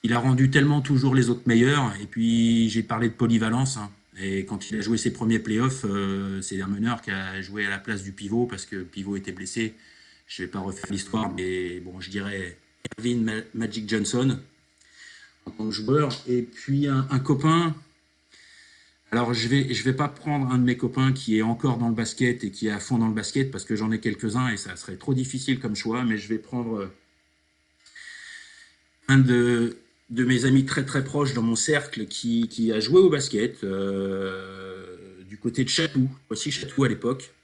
il a rendu tellement toujours les autres meilleurs. Et puis, j'ai parlé de polyvalence. Hein. Et quand il a joué ses premiers playoffs, euh, c'est un meneur qui a joué à la place du pivot parce que le pivot était blessé. je vais pas refaire l'histoire, mais bon, je dirais Erwin Magic Johnson en tant que joueur. Et puis un, copain. Alors je vais je vais pas prendre un de mes copains qui est encore dans le basket et qui est à fond dans le basket parce que j'en ai quelques-uns et ça serait trop difficile comme choix, mais je vais prendre un de, mes amis très très proches dans mon cercle qui, a joué au basket euh, du côté de Chatou, aussi Chatou à l'époque.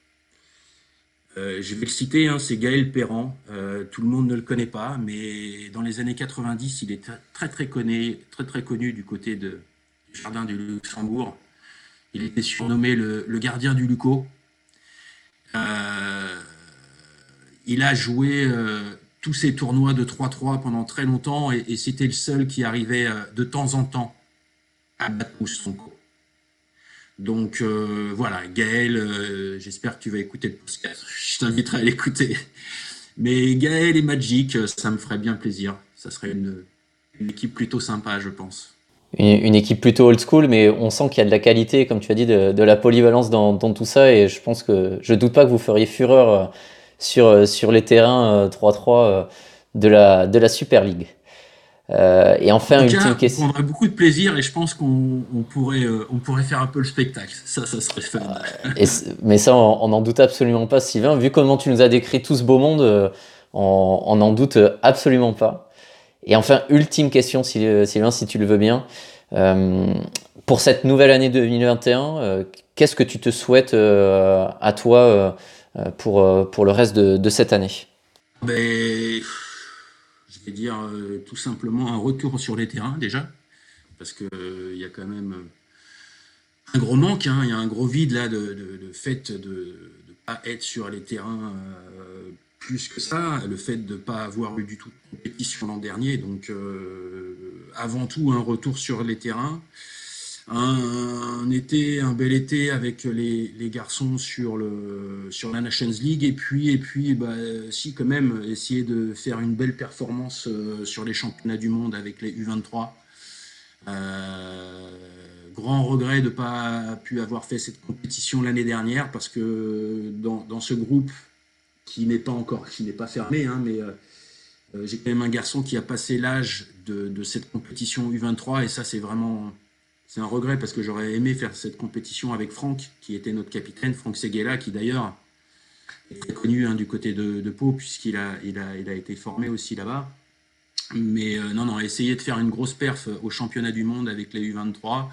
Euh, je vais le citer, hein, c'est Gaël Perran. Euh, tout le monde ne le connaît pas, mais dans les années 90, il est très très connu, très connu du côté du jardin du Luxembourg. Il était surnommé le, gardien du Luco. Euh, il a joué tous ces tournois de 3-3 pendant très longtemps et, c'était le seul qui arrivait de temps en temps à battre Moustonko. Donc euh, voilà, Gaël, euh, j'espère que tu vas écouter le podcast. Je t'inviterai à l'écouter. Mais Gaël et Magic, euh, ça me ferait bien plaisir. Ça serait une, équipe plutôt sympa, je pense. Une, équipe plutôt old school, mais on sent qu'il y a de la qualité, comme tu as dit, de, la polyvalence dans, tout ça. Et je pense que je doute pas que vous feriez fureur sur, sur les terrains 3-3 de la, de la Super League. Euh, et enfin, ultime question. On aurait beaucoup de plaisir et je pense qu'on pourrait, euh, on pourrait faire un peu le spectacle. Ça, ça serait fun. Et mais ça, on n'en doute absolument pas, Sylvain. Vu comment tu nous as décrit tout ce beau monde, euh, on n'en doute absolument pas. Et enfin, ultime question, Sylvain, si tu le veux bien. pour cette nouvelle année 2021, qu'est-ce que tu te souhaites à toi pour, pour le reste de, de cette année? Ben dire euh, tout simplement un retour sur les terrains déjà, parce qu'il euh, il y a quand même euh, un gros manque, hein. il y a un gros vide là de, fait de ne pas être sur les terrains plus que ça, le fait de ne pas avoir eu du tout de compétition l'an dernier, donc avant tout un retour sur les terrains un, été, un bel été avec les, garçons sur, le, sur la Nations League et puis, et puis bah, si quand même essayer de faire une belle performance euh, sur les championnats du monde avec les U23. Euh, grand regret de ne pas pu avoir fait cette compétition l'année dernière parce que dans, ce groupe qui n'est pas encore qui n'est pas fermé, hein, mais euh, j'ai quand même un garçon qui a passé l'âge de, de cette compétition U23 et ça c'est vraiment c'est un regret parce que j'aurais aimé faire cette compétition avec Franck, qui était notre capitaine, Franck Seguela, qui d'ailleurs est très connu hein, du côté de, Pau, puisqu'il a, il a, il a été formé aussi là-bas. Mais euh, non, non, essayer de faire une grosse perf au championnat du monde avec les U23,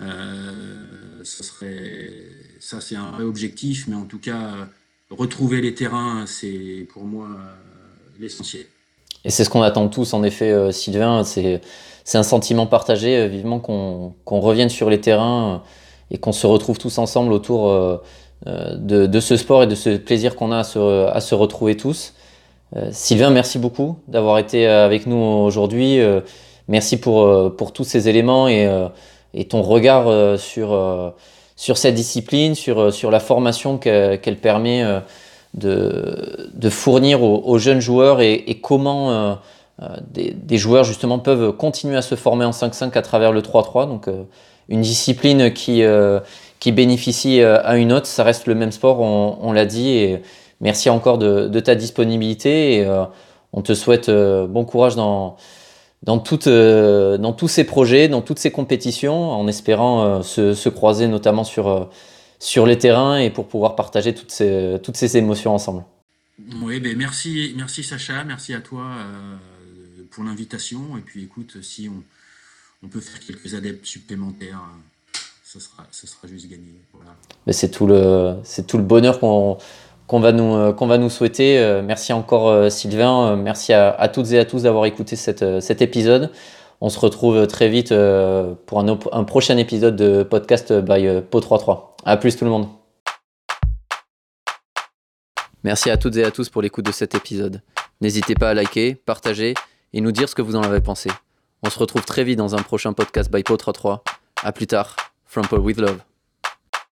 euh, ça serait, ça c'est un vrai objectif, mais en tout cas, retrouver les terrains, c'est pour moi euh, l'essentiel. Et c'est ce qu'on attend tous, en effet, Sylvain, c'est un sentiment partagé, euh, vivement qu'on revienne sur les terrains euh, et qu'on se retrouve tous ensemble autour euh, de, ce sport et de ce plaisir qu'on a à se, retrouver tous. Sylvain, merci beaucoup d'avoir été avec nous aujourd'hui. merci pour, pour tous ces éléments et, ton regard sur, sur cette discipline, sur, sur la formation qu'elle permet de, fournir aux, jeunes joueurs et, comment euh, des, joueurs justement peuvent continuer à se former en 5-5 à travers le 3-3. Donc euh, une discipline qui, euh, qui bénéficie à une autre, ça reste le même sport, on, l'a dit. Et merci encore de, ta disponibilité et on te souhaite bon courage dans, dans, dans tous ces projets, dans toutes ces compétitions, en espérant se, croiser notamment sur, sur les terrains et pour pouvoir partager toutes ces, toutes ces émotions ensemble. Oui, ben merci, merci Sacha, merci à toi pour l'invitation. Et puis écoute, si on, on, peut faire quelques adeptes supplémentaires, ce sera, ce sera juste gagné. Mais c'est tout le, c'est tout le bonheur qu'on qu'on va, nous, qu'on va nous souhaiter. Euh, merci encore euh, Sylvain, euh, merci à, toutes et à tous d'avoir écouté cet épisode. On se retrouve très vite pour un, prochain épisode de podcast by Po33. A plus tout le monde. Merci à toutes et à tous pour l'écoute de cet épisode. N'hésitez pas à liker, partager et nous dire ce que vous en avez pensé. On se retrouve très vite dans un prochain podcast by Potra 3. A plus tard, From Paul with Love.